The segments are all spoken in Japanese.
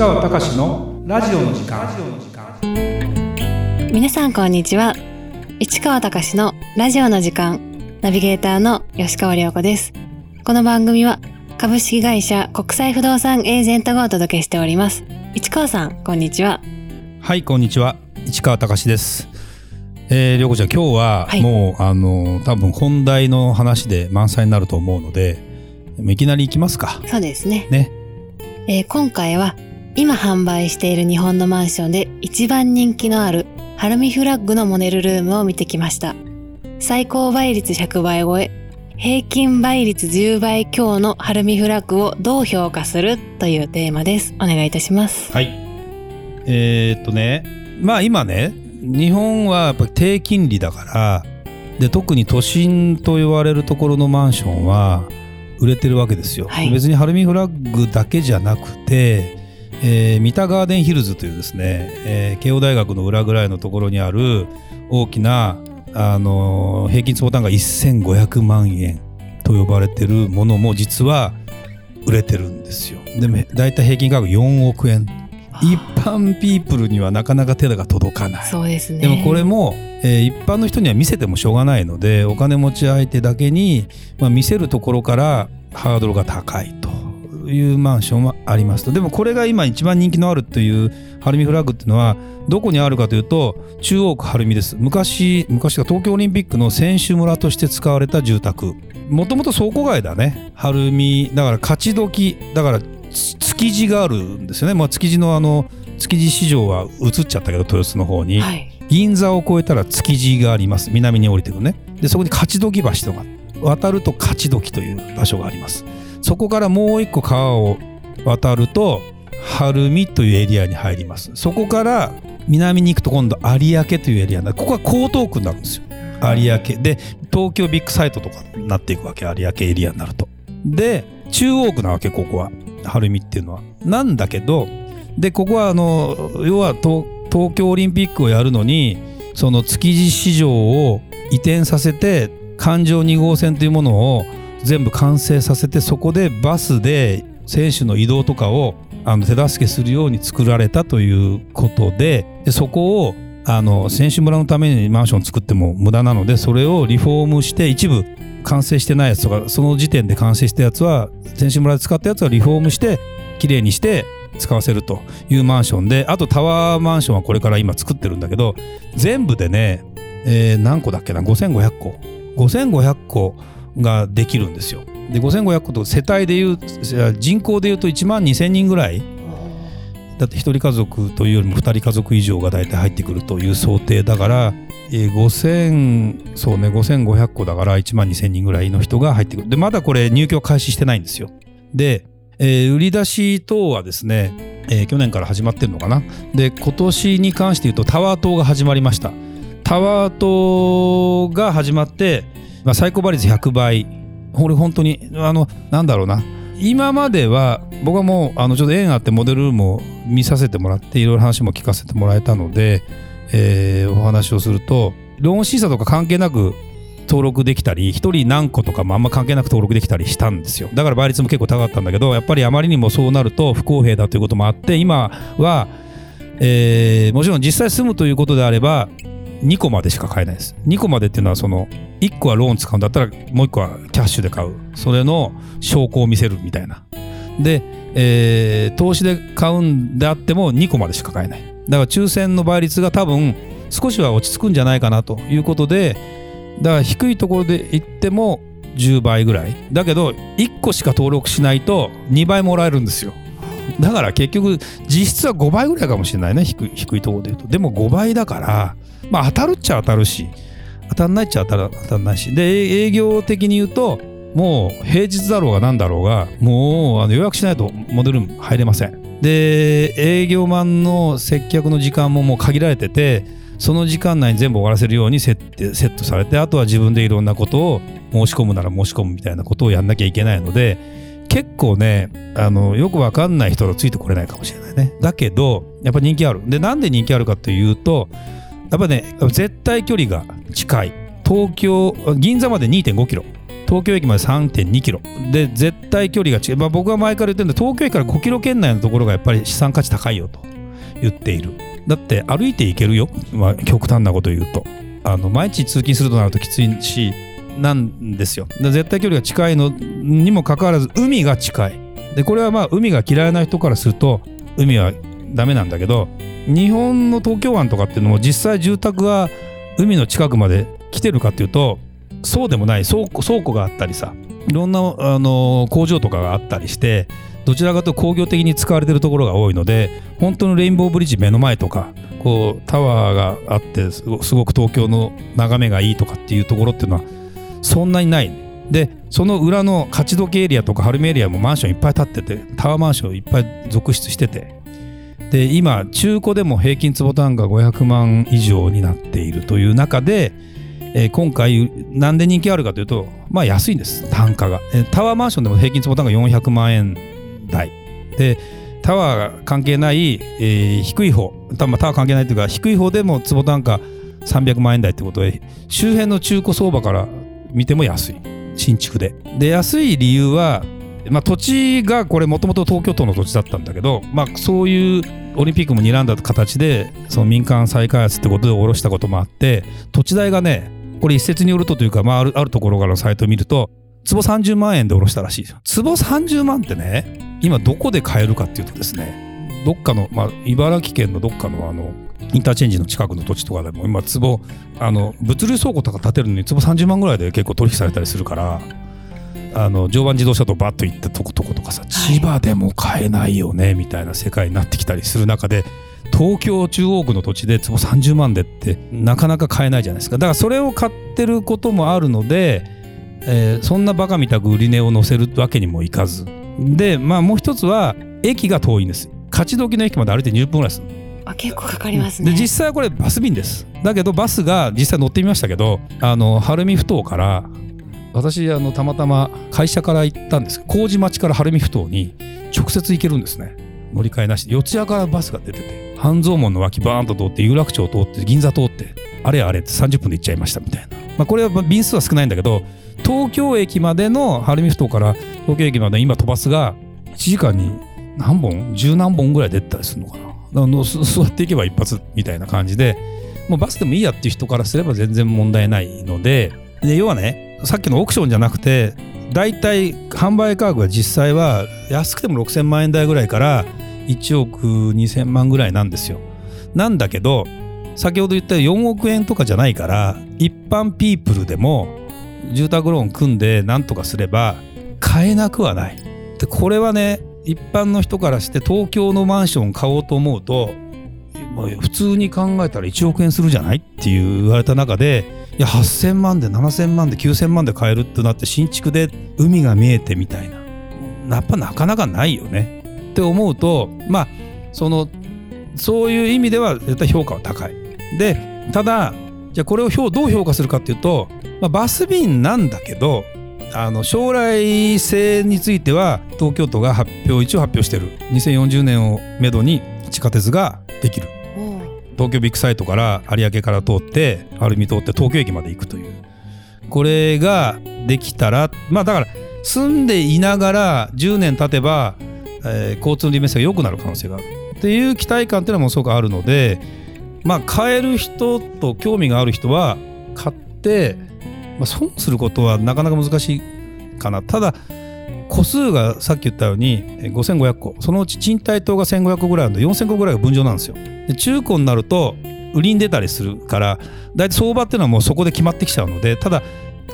川隆のラジオの時間。皆さんこんにちは。市川隆のラジオの時間。ナビゲーターの吉川良子です。この番組は株式会社国際不動産エージェントがお届けしております。市川さんこんにちは。はいこんにちは。市川隆です。えー、りょうこちゃん今日ははい。もう、あの多分本題の話で満載になると思うのでいきなり行きますか。そうですね、ね。えー今回は今販売している日本のマンションで一番人気のあるハルミフラッグのモデルルームを見てきました。最高倍率100倍超え平均倍率10倍強のハルミフラッグをどう評価するというテーマです。お願いいたします。はい。えーっとねまあ今ね日本はやっぱり低金利だからで特に都心と言われるところのマンションは売れてるわけですよ、はい。別にハルミフラッグだけじゃなくて、えー三田ガーデンヒルズというですね、えー慶応大学の裏ぐらいのところにある大きな、あのー平均坪単価1500万円と呼ばれてるものも実は売れてるんですよ。でもだいたい平均価格4億円。一般ピープルにはなかなか手が届かない。そうですね。でもこれも、えー一般の人には見せてもしょうがないのでお金持ち相手だけに、まあ、見せるところからハードルが高い。というマンションはありますとでもこれが今一番人気のあるというハルミフラッグっていうのはどこにあるかというと中央区晴海です。昔昔が東京オリンピックの選手村として使われた住宅。もともと倉庫街だね。晴海だから勝ち時だからつ築地があるんですよね、まあ、築地のあの築地市場は移っちゃったけど豊洲の方に、はい。銀座を越えたら築地があります。南に降りてくるね。でそこに勝どき橋とか渡ると勝どきという場所がありますそこからもう一個川を渡ると晴海というエリアに入ります。そこから南に行くと今度有明というエリアになる。ここは江東区になるんですよ。有明。で東京ビッグサイトとかになっていくわけ。有明エリアになると。で中央区なわけここは。晴海っていうのは。なんだけどでここはあの要は東京オリンピックをやるのにその築地市場を移転させて環状2号線というものを全部完成させてそこでバスで選手の移動とかをあの手助けするように作られたということででそこをあの選手村のためにマンション作っても無駄なのでそれをリフォームして一部完成してないやつとかその時点で完成したやつは選手村で使ったやつはリフォームしてきれいにして使わせるというマンションであとタワーマンションはこれから今作ってるんだけど全部でね、えー何個だっけな？5500個。5500個ができるんですよ。で5500個と世帯でいう人口でいうと1万2000人ぐらい。だって1人家族というよりも2人家族以上が大体入ってくるという想定だから、えー5000そうね5500個だから1万2000人ぐらいの人が入ってくる。でまだこれ入居開始してないんですよ。で、えー売り出し等はですね、えー去年から始まってるのかな。で今年に関して言うとタワー棟が始まりました。タワー棟が始まって、まあ、最高倍率100倍。これ本当にあのなんだろうな。今までは僕はもうあのちょっと縁あってモデルルームを見させてもらっていろいろ話も聞かせてもらえたので、えーお話をするとローン審査とか関係なく登録できたり1人何個とかもあんま関係なく登録できたりしたんですよ。だから倍率も結構高かったんだけどやっぱりあまりにもそうなると不公平だということもあって今は、えーもちろん実際住むということであれば2個までしか買えないです。2個までっていうのはその1個はローン使うんだったらもう1個はキャッシュで買う。それの証拠を見せるみたいな。で、えー投資で買うんであっても2個までしか買えない。だから抽選の倍率が多分少しは落ち着くんじゃないかなということでだから低いところで行っても10倍ぐらい。だけど1個しか登録しないと2倍もらえるんですよ。だから結局実質は5倍ぐらいかもしれないね。低いところで言うと。でも5倍だからまあ当たるっちゃ当たるし当たんないっちゃ当たら当たんないし。で営業的に言うともう平日だろうが何だろうがもうあの予約しないとモデルルーム入れません。で営業マンの接客の時間ももう限られててその時間内に全部終わらせるようにセッセットされてあとは自分でいろんなことを申し込むなら申し込むみたいなことをやんなきゃいけないので結構ねあのよくわかんない人がついてこれないかもしれないね。だけどやっぱ人気ある。でなんで人気あるかというとっぱね絶対距離が近い。東京銀座まで2 5キロ。東京駅まで3.2キロ。で絶対距離が違う、まあ、僕は前から言ってるんで東京駅から5キロ圏内のところがやっぱり資産価値高いよと。言っている。だって歩いて行けるよ、まあ、極端なこと言うと。あの毎日通勤するとなるときついしなんですよ。絶対距離が近いのにもかかわらず海が近い。でこれはまあ海が嫌いな人からすると海はダメなんだけど日本の東京湾とかっていうのも実際住宅が海の近くまで来てるかっていうとそうでもない倉庫倉庫があったりさいろんなあの工場とかがあったりしてどちらかと工業的に使われてるところが多いので本当のレインボーブリッジ目の前とかこうタワーがあってすごく東京の眺めがいいとかっていうところっていうのはそんなにない。でその裏の勝どきエリアとか晴海エリアもマンションいっぱい建っててタワーマンションいっぱい続出しててで今中古でも平均坪単価500万以上になっているという中で、えー、今回なんで人気あるかというとまあ安いんです単価が、えー、タワーマンションでも平均坪単価400万円台。でタワー関係ない、えー、低い方タワー関係ないというか低い方でも坪単価300万円台ってことで周辺の中古相場から見ても安い。新築で。で安い理由はまあ、土地がこれもともと東京都の土地だったんだけど、まあ、そういうオリンピックも睨んだ形でその民間再開発ってことで下ろしたこともあって土地代がねこれ一説によるとというか、まあ、あるあるところからのサイトを見ると坪30万円で下ろしたらしいですよ。坪30万ってね今どこで買えるかっていうとですねどっかの、まあ、茨城県のどっかのあのインターチェンジの近くの土地とかでも今坪あの物流倉庫とか建てるのに坪30万ぐらいで結構取引されたりするからあの常磐自動車とバッと行ったとことことかさ、千葉でも買えないよねみたいな世界になってきたりする中で東京中央区の土地で坪30万でってなかなか買えないじゃないですか。だからそれを買ってることもあるので、えー、そんなバカみたく売り値を乗せるわけにもいかず。でまあもう一つは駅が遠いんです。勝どきの駅まで歩いて20分ぐらいす。るあ結構かかりますね。で実際はこれバス便です。だけどバスが実際乗ってみましたけどあの晴海ふ頭から私あのたまたま会社から行ったんです。麹町から晴海ふ頭に直接行けるんですね。乗り換えなしで。四谷からバスが出てて半蔵門の脇バーンと通って有楽町通って銀座通ってあれあれって30分で行っちゃいましたみたいな、まあ、これは便数は少ないんだけど東京駅までの晴海ふ頭から東京駅まで今飛ばすが1時間に何本？十何本ぐらい出てたりするのかな。座っていけば一発みたいな感じでもうバスでもいいやっていう人からすれば全然問題ないので。で要はねさっきのオークションじゃなくて大体販売価格は実際は安くても6,000万円台ぐらいから1億2,000万ぐらいなんですよ。なんだけど先ほど言った4億円とかじゃないから一般ピープルでも住宅ローン組んで何とかすれば買えなくはない。でこれはね一般の人からして東京のマンション買おうと思うと普通に考えたら1億円するじゃないって言われた中でや8,000万で7,000万で9,000万で買えるってなって新築で海が見えてみたいな。やっぱなかなかないよね。って思うとまあそのそういう意味では絶対評価は高い。でただじゃあこれをどう評価するかっていうと、まあ、バス便なんだけどあの将来性については東京都が発表一応発表してる。2040年をめどに地下鉄ができる。東京ビッグサイトから有明から通って晴海通って東京駅まで行くという。これができたらまあだから住んでいながら10年経てば、えー、交通の利便性が良くなる可能性がある。っていう期待感っていうのもすごくあるのでまあ買える人と興味がある人は買って、まあ、損することはなかなか難しいかな。ただ個数がさっき言ったように5500個。そのうち賃貸棟が1500個ぐらいあるので4000個ぐらいが分譲なんですよ。で中古になると売りに出たりするから大体相場っていうのはもうそこで決まってきちゃうのでただ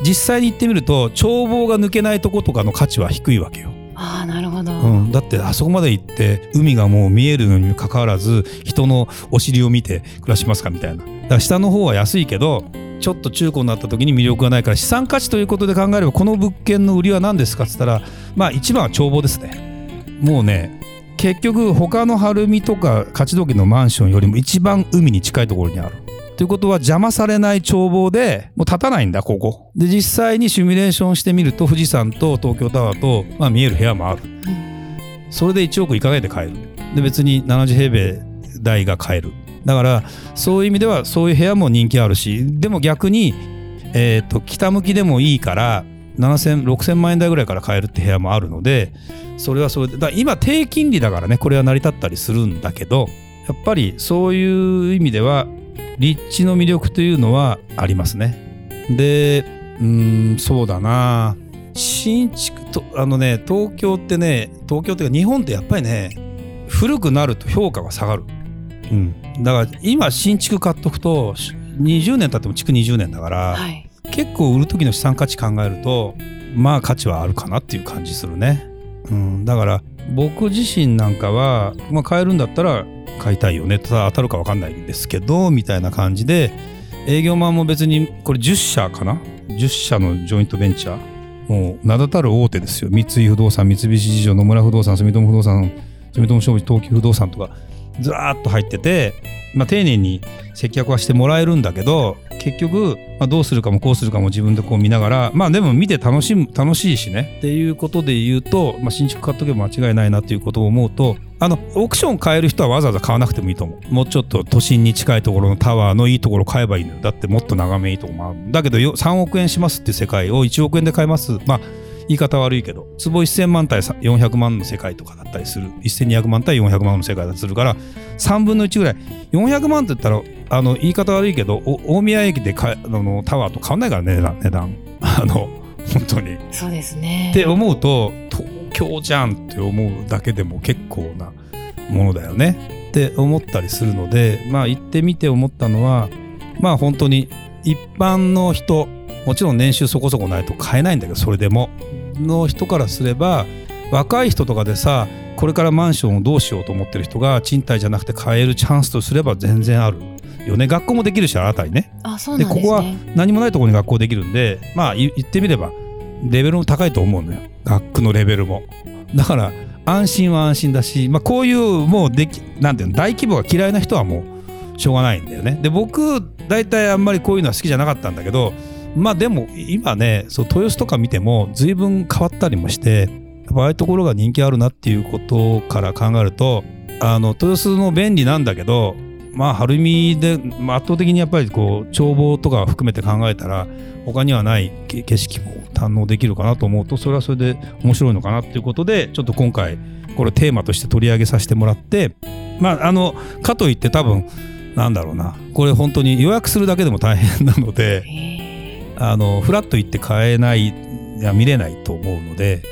実際に行ってみると眺望が抜けないとことかの価値は低いわけよ。ああなるほど、うん、だってあそこまで行って海がもう見えるのにもかかわらず人のお尻を見て暮らしますかみたいな。だから下の方は安いけどちょっと中古になった時に魅力がないから資産価値ということで考えればこの物件の売りは何ですかっつったらまあ一番は眺望ですね。もうね結局他の晴海とか勝どきのマンションよりも一番海に近いところにある。ということは邪魔されない眺望でもう立たないんだここ。で実際にシミュレーションしてみると富士山と東京タワーと、まあ、見える部屋もある。それで1億いかないで買える。で別に70平米台が買える。だからそういう意味ではそういう部屋も人気あるしでも逆に、えーと、北向きでもいいから7000、6000万円台ぐらいから買えるって部屋もあるので、それはそれで、だ今低金利だからね、これは成り立ったりするんだけど、やっぱりそういう意味では、立地の魅力というのはありますね。で、うん、そうだな新築と、あのね、東京ってね、東京っていうか日本ってやっぱりね、古くなると評価が下がる。うん。だから今新築買っとくと、20年経っても築20年だから、はい。結構売る時の資産価値考えるとまあ価値はあるかなっていう感じするね、うん、だから僕自身なんかは、まあ、買えるんだったら買いたいよね。ただ当たるか分かんないんですけどみたいな感じで営業マンも別にこれ10社かな？10社のジョイントベンチャー。もう名だたる大手ですよ。三井不動産三菱地所野村不動産住友不動産住友商事東急不動産とか。ずらーっと入ってて、まあ、丁寧に接客はしてもらえるんだけど結局、まあ、どうするかもこうするかも自分でこう見ながらまあでも見て楽しむ楽しいしね。っていうことで言うと、まあ、新築買っとけば間違いないなっていうことを思うとあのオークション買える人はわざわざ買わなくてもいいと思う。もうちょっと都心に近いところのタワーのいいところ買えばいいのよ。だってもっと眺めいいとこもある。だけど3億円しますっていう世界を1億円で買えます。まあ言い方悪いけど坪1000万対400万の世界とかだったりする。1200万対400万の世界だったりするから3分の1ぐらい。400万って言ったらあの言い方悪いけどお大宮駅でかあのタワーと変わんないからね値段値段。あの本当に。そうですね。って思うと東京じゃんって思うだけでも結構なものだよね。って思ったりするのでまあ行ってみて思ったのはまあ本当に一般の人もちろん年収そこそこないと買えないんだけどそれでもの人からすれば若い人とかでさこれからマンションをどうしようと思ってる人が賃貸じゃなくて買えるチャンスとすれば全然ある。よね。学校もできるし新たにね。あ、そうなんですね。でここは何もないところに学校できるんでまあい言ってみればレベルも高いと思うのよ。学区のレベルも。だから安心は安心だし、まあ、こういうもうできなんていうの大規模が嫌いな人はもうしょうがないんだよね。で僕大体あんまりこういうのは好きじゃなかったんだけどまあでも今ねそ豊洲とか見ても随分変わったりもしてやっぱああいうところが人気あるなっていうことから考えるとあの豊洲も便利なんだけどまあ晴海で、まあ、圧倒的にやっぱりこう眺望とか含めて考えたら他にはない景色も堪能できるかなと思うとそれはそれで面白いのかなっていうことでちょっと今回これテーマとして取り上げさせてもらってまああのかといって多分なんだろうなこれ本当に予約するだけでも大変なのであのフラッと行って買えないいや見れないと思うので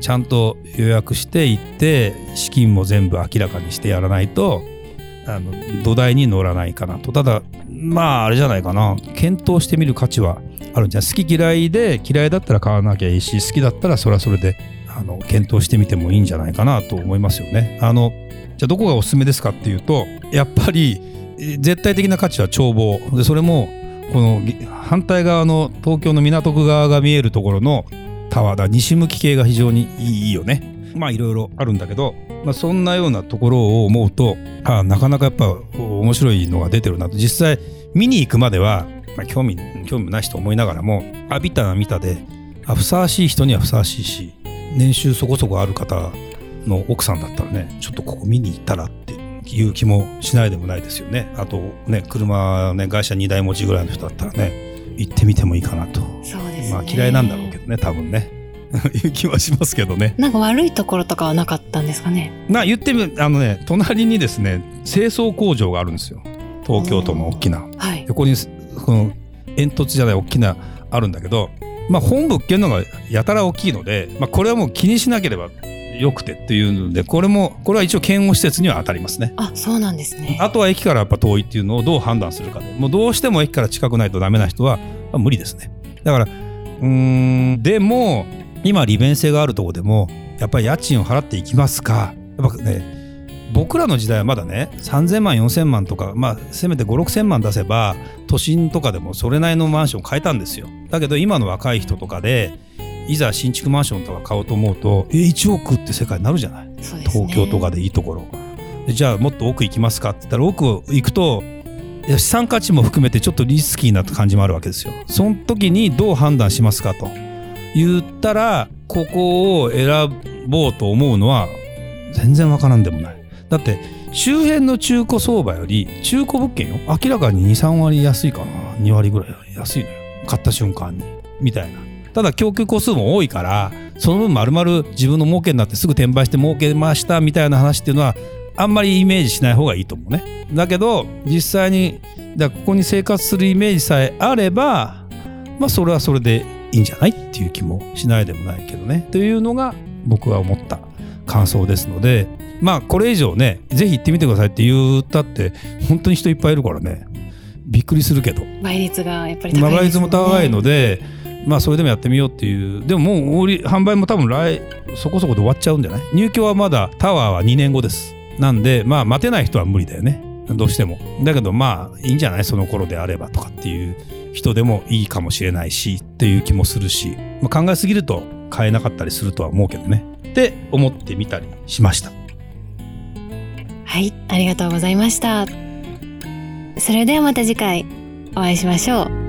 ちゃんと予約して行って資金も全部明らかにしてやらないとあの土台に乗らないかなと。ただまああれじゃないかな。検討してみる価値はあるんじゃ好き嫌いで嫌いだったら買わなきゃいいし好きだったらそれはそれであの検討してみてもいいんじゃないかなと思いますよね。あのじゃあどこがおすすめですかっていうとやっぱり絶対的な価値は眺望でそれもこの反対側の東京の港区側が見えるところのタワーだ西向き系が非常にいいよね。まあいろいろあるんだけど、まあ、そんなようなところを思うとあなかなかやっぱ面白いのが出てるなと実際見に行くまでは、まあ、興味興味ない人思いながらもあ見たら見たであふさわしい人にはふさわしいし年収そこそこある方の奥さんだったらねちょっとここ見に行ったらっていう気もしないでもないですよね。あとね車ね会社2台持ちぐらいの人だったらね行ってみてもいいかなと。ーそうですね。まあ嫌いなんだろうけどね多分ね。いう気はしますけどね。なんか悪いところとかはなかったんですかね？まあ言ってみあのね隣にですね清掃工場があるんですよ。東京都の大きな。はい。横にこの煙突じゃない大きなあるんだけどまあ本部っていうのがやたら大きいので、まあ、これはもう気にしなければよくてっていうのでこれもこれは一応検温施設には当たりますね。あ、そうなんですね。あとは駅からやっぱ遠いっていうのをどう判断するかでもうどうしても駅から近くないとダメな人は、まあ無理ですね。だからうーんでも今利便性があるところでもやっぱり家賃を払っていきますか。やっぱね僕らの時代はまだね3000万4000万とかまあせめて56000万出せば都心とかでもそれなりのマンション買えたんですよ。だけど今の若い人とかでいざ新築マンションとか買おうと思うとえ1億って世界になるじゃない。ね。東京とかでいいところ。でじゃあもっと奥行きますかって言ったら奥行くと資産価値も含めてちょっとリスキーな感じもあるわけですよ。その時にどう判断しますかと言ったらここを選ぼうと思うのは全然わからんでもない。だって周辺の中古相場より中古物件よ。明らかに23割安いかな。2割ぐらい安いのよ。買った瞬間に。みたいなただ供給個数も多いからその分丸々自分の儲けになってすぐ転売して儲けましたみたいな話っていうのはあんまりイメージしない方がいいと思うね。だけど実際にだここに生活するイメージさえあればまあそれはそれでいいんじゃないっていう気もしないでもないけどねというのが僕は思った感想ですのでまあこれ以上ねぜひ行ってみてくださいって言ったって本当に人いっぱいいるからねびっくりするけど倍率がやっぱり高いですもんね。も高いのでまあそれでもやってみようっていう。でももう売り販売も多分来そこそこで終わっちゃうんじゃない？入居はまだタワーは2年後です。なんでまあ待てない人は無理だよね。どうしても。だけどまあいいんじゃない？その頃であればとかっていう人でもいいかもしれないしっていう気もするし、まあ、考えすぎると買えなかったりするとは思うけどね。って思ってみたりしました。はい、ありがとうございました。それではまた次回お会いしましょう。